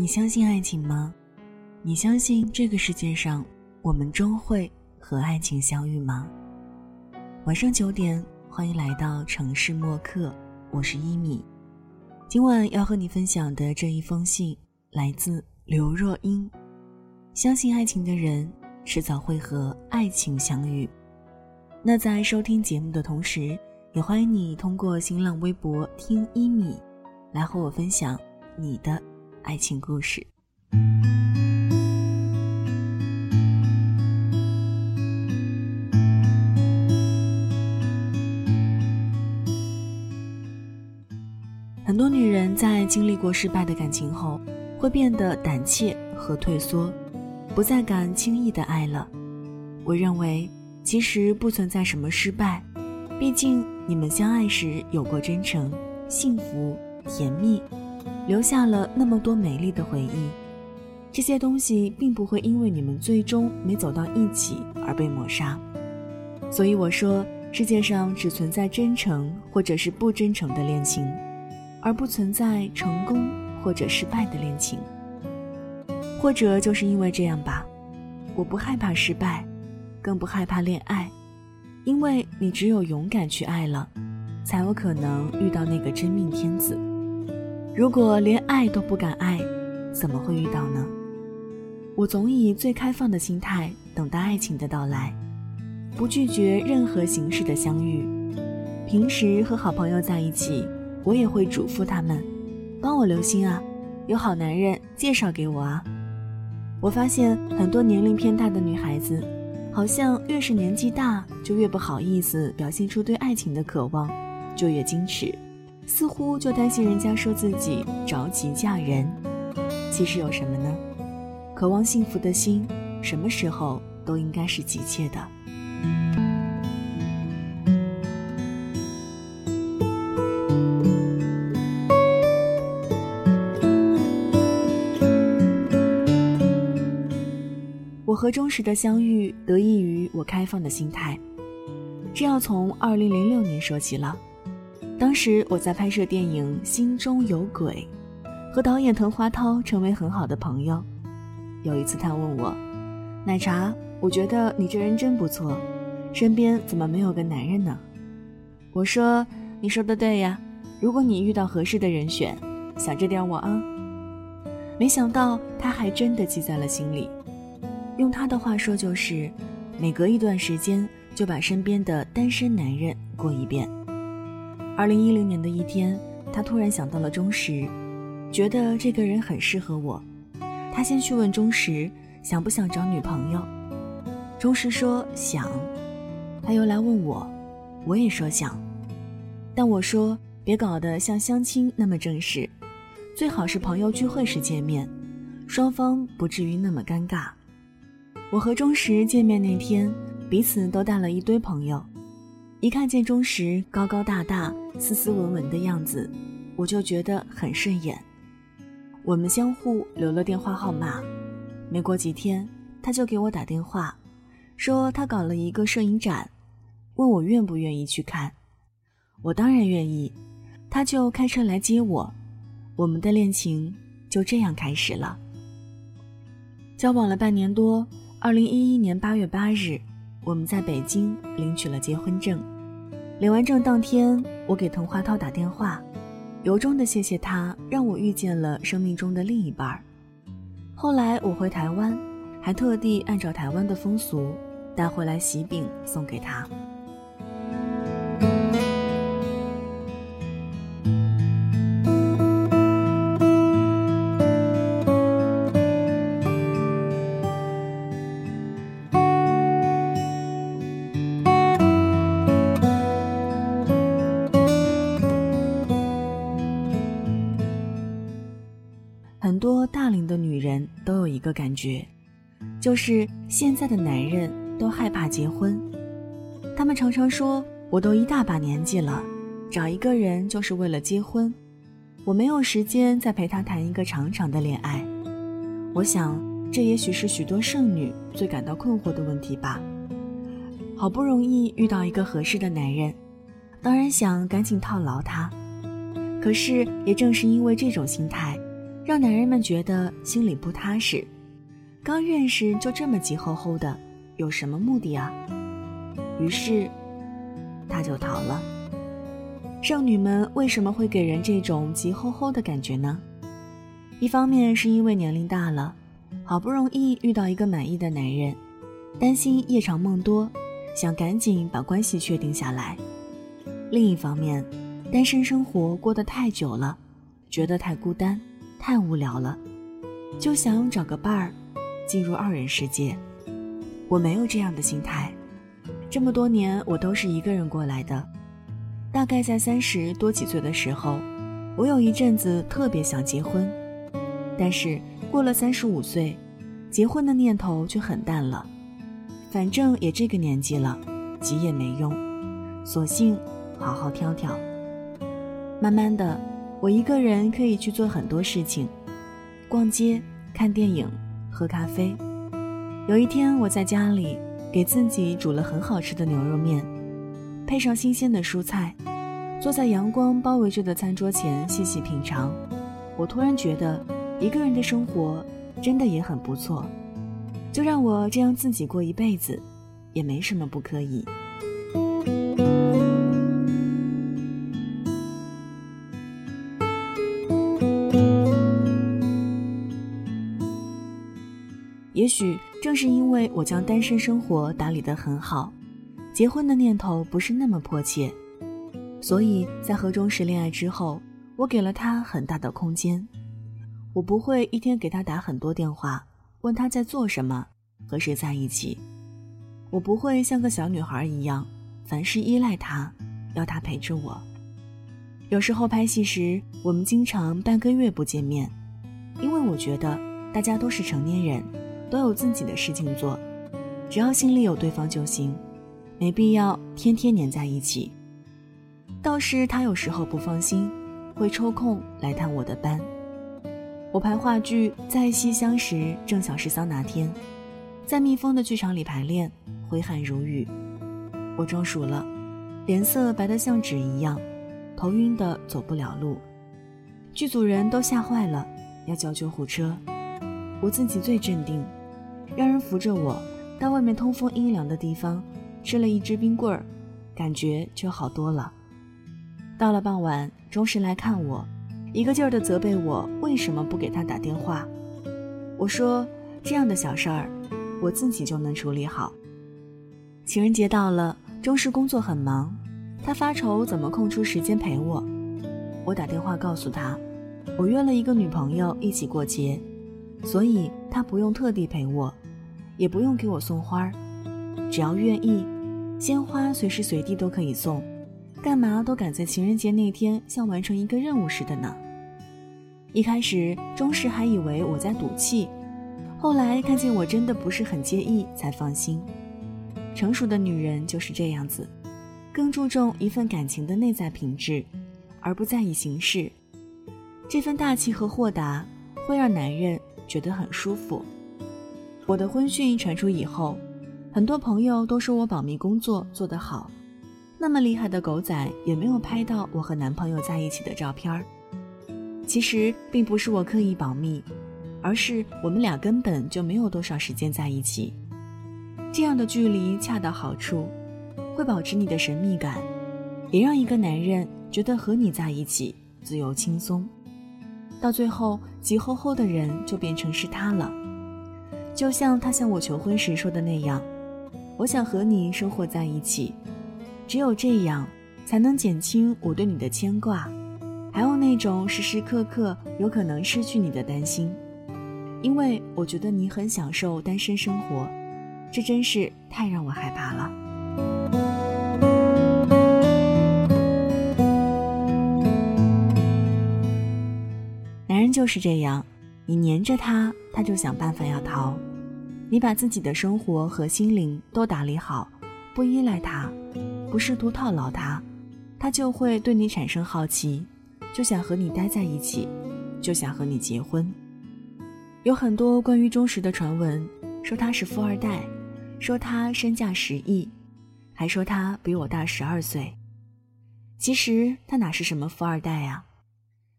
你相信爱情吗？你相信这个世界上我们终会和爱情相遇吗？晚上九点，欢迎来到城市默客，我是一米。今晚要和你分享的这一封信来自刘若英。相信爱情的人，迟早会和爱情相遇。那在收听节目的同时，也欢迎你通过新浪微博听一米，来和我分享你的爱情故事。很多女人在经历过失败的感情后，会变得胆怯和退缩，不再敢轻易的爱了。我认为。其实不存在什么失败，毕竟你们相爱时有过真诚、幸福、甜蜜，留下了那么多美丽的回忆。这些东西并不会因为你们最终没走到一起而被抹杀。所以我说，世界上只存在真诚或者是不真诚的恋情，而不存在成功或者失败的恋情。或者就是因为这样吧，我不害怕失败。更不害怕恋爱，因为你只有勇敢去爱了，才有可能遇到那个真命天子。如果连爱都不敢爱，怎么会遇到呢？我总以最开放的心态等待爱情的到来，不拒绝任何形式的相遇。平时和好朋友在一起，我也会嘱咐他们，帮我留心啊，有好男人介绍给我啊。我发现很多年龄偏大的女孩子。好像越是年纪大，就越不好意思表现出对爱情的渴望，就越矜持，似乎就担心人家说自己着急嫁人。其实有什么呢？渴望幸福的心，什么时候都应该是急切的。我和钟石的相遇得益于我开放的心态，这要从二零零六年说起了。当时我在拍摄电影《心中有鬼》，和导演滕华涛成为很好的朋友。有一次他问我：“奶茶，我觉得你这人真不错，身边怎么没有个男人呢？”我说：“你说的对呀，如果你遇到合适的人选，想着点我啊。”没想到他还真的记在了心里。用他的话说，就是每隔一段时间就把身边的单身男人过一遍。二零一零年的一天，他突然想到了钟石，觉得这个人很适合我。他先去问钟石想不想找女朋友，钟石说想。他又来问我，我也说想，但我说别搞得像相亲那么正式，最好是朋友聚会时见面，双方不至于那么尴尬。我和钟石见面那天，彼此都带了一堆朋友。一看见钟石高高大大、斯斯文文的样子，我就觉得很顺眼。我们相互留了电话号码。没过几天，他就给我打电话，说他搞了一个摄影展，问我愿不愿意去看。我当然愿意，他就开车来接我。我们的恋情就这样开始了。交往了半年多。二零一一年八月八日，我们在北京领取了结婚证。领完证当天，我给滕华涛打电话，由衷的谢谢他让我遇见了生命中的另一半。后来我回台湾，还特地按照台湾的风俗带回来喜饼送给他。多大龄的女人都有一个感觉，就是现在的男人都害怕结婚。他们常常说：“我都一大把年纪了，找一个人就是为了结婚，我没有时间再陪他谈一个长长的恋爱。”我想，这也许是许多剩女最感到困惑的问题吧。好不容易遇到一个合适的男人，当然想赶紧套牢他。可是，也正是因为这种心态。让男人们觉得心里不踏实。刚认识就这么急吼吼的，有什么目的啊？于是，他就逃了。剩女们为什么会给人这种急吼吼的感觉呢？一方面是因为年龄大了，好不容易遇到一个满意的男人，担心夜长梦多，想赶紧把关系确定下来；另一方面，单身生活过得太久了，觉得太孤单、太无聊了，就想找个伴儿。进入二人世界，我没有这样的心态。这么多年，我都是一个人过来的。大概在三十多几岁的时候，我有一阵子特别想结婚，但是过了三十五岁，结婚的念头却很淡了。反正也这个年纪了，急也没用，索性好好挑挑。慢慢的，我一个人可以去做很多事情，逛街、看电影。喝咖啡。有一天，我在家里给自己煮了很好吃的牛肉面，配上新鲜的蔬菜，坐在阳光包围着的餐桌前细细品尝。我突然觉得，一个人的生活真的也很不错。就让我这样自己过一辈子，也没什么不可以。是因为我将单身生活打理得很好，结婚的念头不是那么迫切，所以在和钟石恋爱之后，我给了他很大的空间。我不会一天给他打很多电话，问他在做什么，和谁在一起。我不会像个小女孩一样，凡事依赖他，要他陪着我。有时候拍戏时，我们经常半个月不见面，因为我觉得大家都是成年人。都有自己的事情做，只要心里有对方就行，没必要天天黏在一起。倒是他有时候不放心，会抽空来探我的班。我排话剧《在西厢》时，正巧是桑拿天，在密封的剧场里排练，挥汗如雨。我中暑了，脸色白得像纸一样，头晕的走不了路。剧组人都吓坏了，要叫救护车。我自己最镇定。让人扶着我到外面通风阴凉的地方，吃了一支冰棍儿，感觉就好多了。到了傍晚，钟石来看我，一个劲儿地责备我为什么不给他打电话。我说这样的小事儿，我自己就能处理好。情人节到了，钟石工作很忙，他发愁怎么空出时间陪我。我打电话告诉他，我约了一个女朋友一起过节，所以他不用特地陪我。也不用给我送花儿，只要愿意，鲜花随时随地都可以送，干嘛都赶在情人节那天像完成一个任务似的呢？一开始钟石还以为我在赌气，后来看见我真的不是很介意，才放心。成熟的女人就是这样子，更注重一份感情的内在品质，而不在意形式。这份大气和豁达会让男人觉得很舒服。我的婚讯传出以后，很多朋友都说我保密工作做得好。那么厉害的狗仔也没有拍到我和男朋友在一起的照片儿。其实并不是我刻意保密，而是我们俩根本就没有多少时间在一起。这样的距离恰到好处，会保持你的神秘感，也让一个男人觉得和你在一起自由轻松。到最后，急吼吼的人就变成是他了。就像他向我求婚时说的那样，我想和你生活在一起，只有这样，才能减轻我对你的牵挂，还有那种时时刻刻有可能失去你的担心。因为我觉得你很享受单身生活，这真是太让我害怕了。就是这样。你黏着他，他就想办法要逃；你把自己的生活和心灵都打理好，不依赖他，不试图套牢他，他就会对你产生好奇，就想和你待在一起，就想和你结婚。有很多关于忠实的传闻，说他是富二代，说他身价十亿，还说他比我大十二岁。其实他哪是什么富二代呀？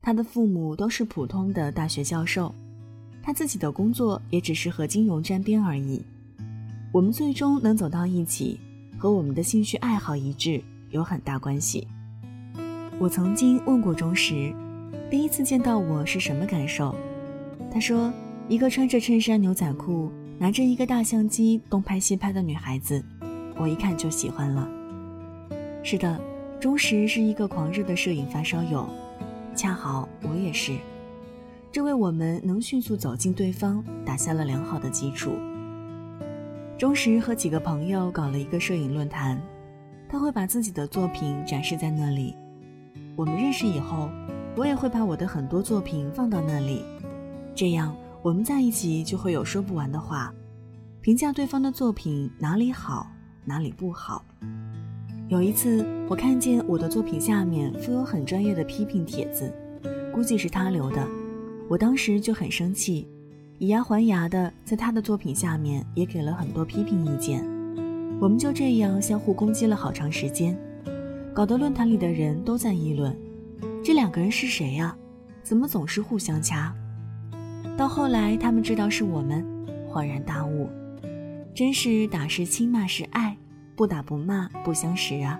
他的父母都是普通的大学教授，他自己的工作也只是和金融沾边而已。我们最终能走到一起，和我们的兴趣爱好一致有很大关系。我曾经问过钟石，第一次见到我是什么感受？他说：“一个穿着衬衫牛仔裤，拿着一个大相机东拍西拍的女孩子，我一看就喜欢了。”是的，钟石是一个狂热的摄影发烧友，恰好我也是，这为我们能迅速走进对方打下了良好的基础。钟石和几个朋友搞了一个摄影论坛，他会把自己的作品展示在那里。我们认识以后，我也会把我的很多作品放到那里。这样，我们在一起就会有说不完的话，评价对方的作品哪里好，哪里不好。有一次，我看见我的作品下面附有很专业的批评帖子，估计是他留的。我当时就很生气，以牙还牙的在他的作品下面也给了很多批评意见。我们就这样相互攻击了好长时间，搞得论坛里的人都在议论：这两个人是谁呀？怎么总是互相掐？到后来，他们知道是我们，恍然大悟，真是打是亲，骂是爱，不打不骂不相识啊！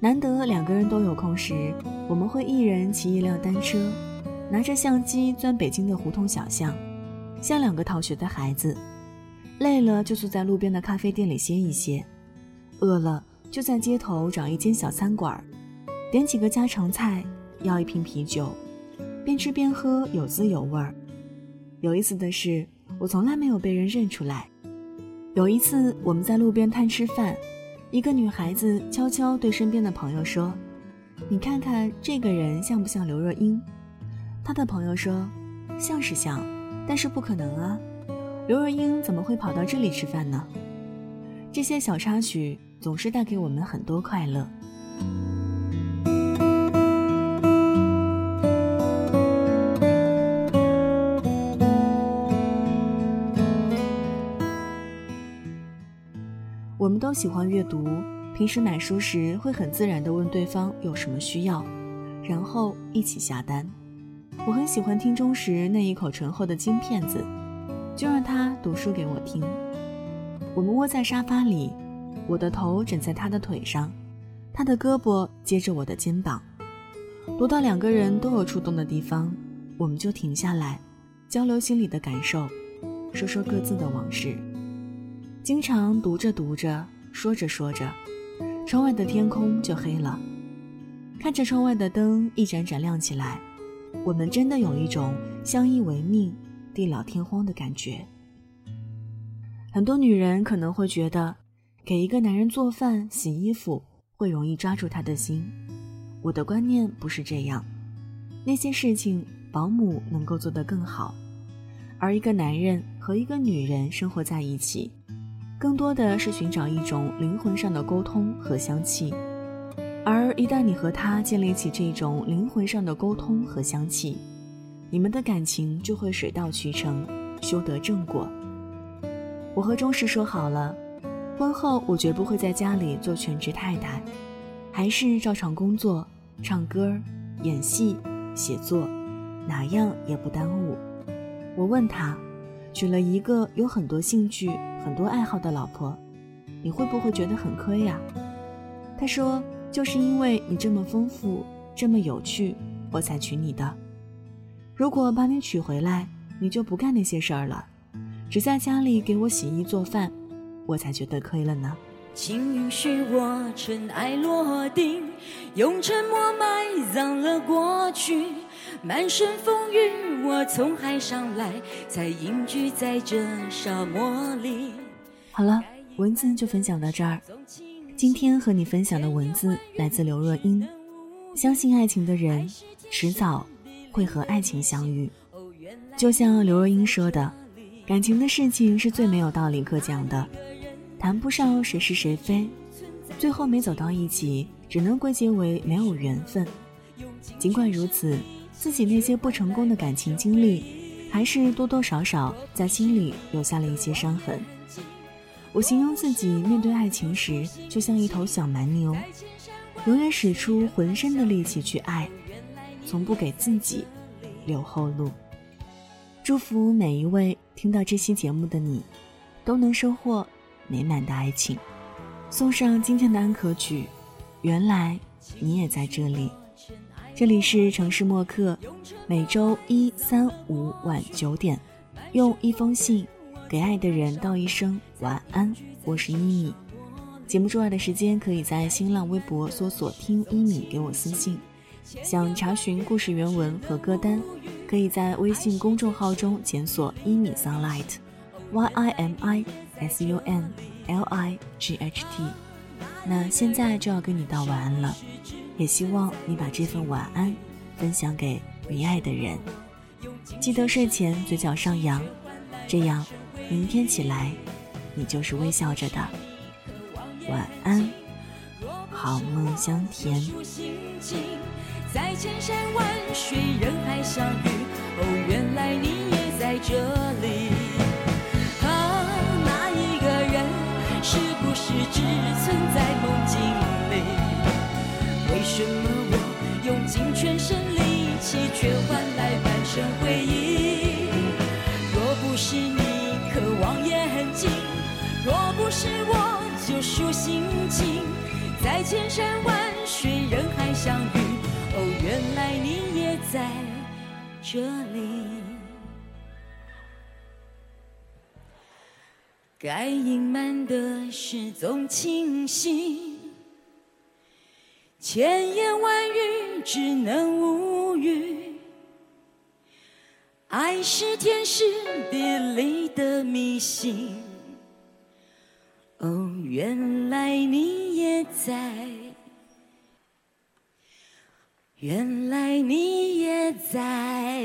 难得两个人都有空时，我们会一人骑一辆单车，拿着相机钻北京的胡同小巷，像两个逃学的孩子。累了就坐在路边的咖啡店里歇一歇，饿了就在街头找一间小餐馆，点几个家常菜，要一瓶啤酒，边吃边喝，有滋有味儿。有意思的是，我从来没有被人认出来。有一次，我们在路边摊吃饭，一个女孩子悄悄对身边的朋友说：“你看看这个人像不像刘若英？”她的朋友说：“像是像，但是不可能啊，刘若英怎么会跑到这里吃饭呢？”这些小插曲总是带给我们很多快乐。都喜欢阅读，平时买书时会很自然地问对方有什么需要，然后一起下单。我很喜欢听钟时那一口醇厚的金片子，就让他读书给我听。我们窝在沙发里，我的头枕在他的腿上，他的胳膊接着我的肩膀。读到两个人都有触动的地方，我们就停下来，交流心里的感受，说说各自的往事。经常读着读着，说着说着，窗外的天空就黑了。看着窗外的灯一盏盏亮起来，我们真的有一种相依为命、地老天荒的感觉。很多女人可能会觉得，给一个男人做饭、洗衣服会容易抓住他的心。我的观念不是这样，那些事情保姆能够做得更好，而一个男人和一个女人生活在一起。更多的是寻找一种灵魂上的沟通和相契，而一旦你和他建立起这种灵魂上的沟通和相契，你们的感情就会水到渠成，修得正果。我和钟石说好了，婚后我绝不会在家里做全职太太，还是照常工作、唱歌、演戏、写作，哪样也不耽误。我问他。娶了一个有很多兴趣、很多爱好的老婆，你会不会觉得很亏呀？他说：“就是因为你这么丰富、这么有趣，我才娶你的。如果把你娶回来，你就不干那些事儿了，只在家里给我洗衣做饭，我才觉得亏了呢。”请允许我尘埃落定，用沉默埋葬了过去。满身风雨，我从海上来，才隐居在这沙漠里。好了，文字就分享到这儿。今天和你分享的文字来自刘若英。相信爱情的人，迟早会和爱情相遇。就像刘若英说的，感情的事情是最没有道理可讲的，谈不上谁是谁非，最后没走到一起，只能归结为没有缘分。尽管如此。自己那些不成功的感情经历，还是多多少少在心里留下了一些伤痕。我形容自己面对爱情时，就像一头小蛮牛，永远使出浑身的力气去爱，从不给自己留后路。祝福每一位听到这期节目的你，都能收获美满的爱情。送上今天的安可曲，原来你也在这里。这里是城市默客，每周一、三、五晚九点，用一封信给爱的人道一声晚安。我是一米。节目之外的时间，可以在新浪微博搜索“听一米”给我私信。想查询故事原文和歌单，可以在微信公众号中检索“一米 sunlight”，Y I M I S U N L I G H T。那现在就要跟你道晚安了，也希望你把这份晚安分享给你爱的人。记得睡前嘴角上扬，这样明天起来你就是微笑着的。晚安，好梦香甜。在千山万水人海相遇，哦，原来你也在这里。啊，那一个人是不是只存在梦境里？什么我用尽全身力气，却换来半生回忆？若不是你渴望眼睛，若不是我救赎心情，在千山万水人海相遇。哦，原来你也在这里。该隐瞒的事总清晰，千言万语只能无语。爱是天时地利的迷信。哦，原来你也在。原来你也在。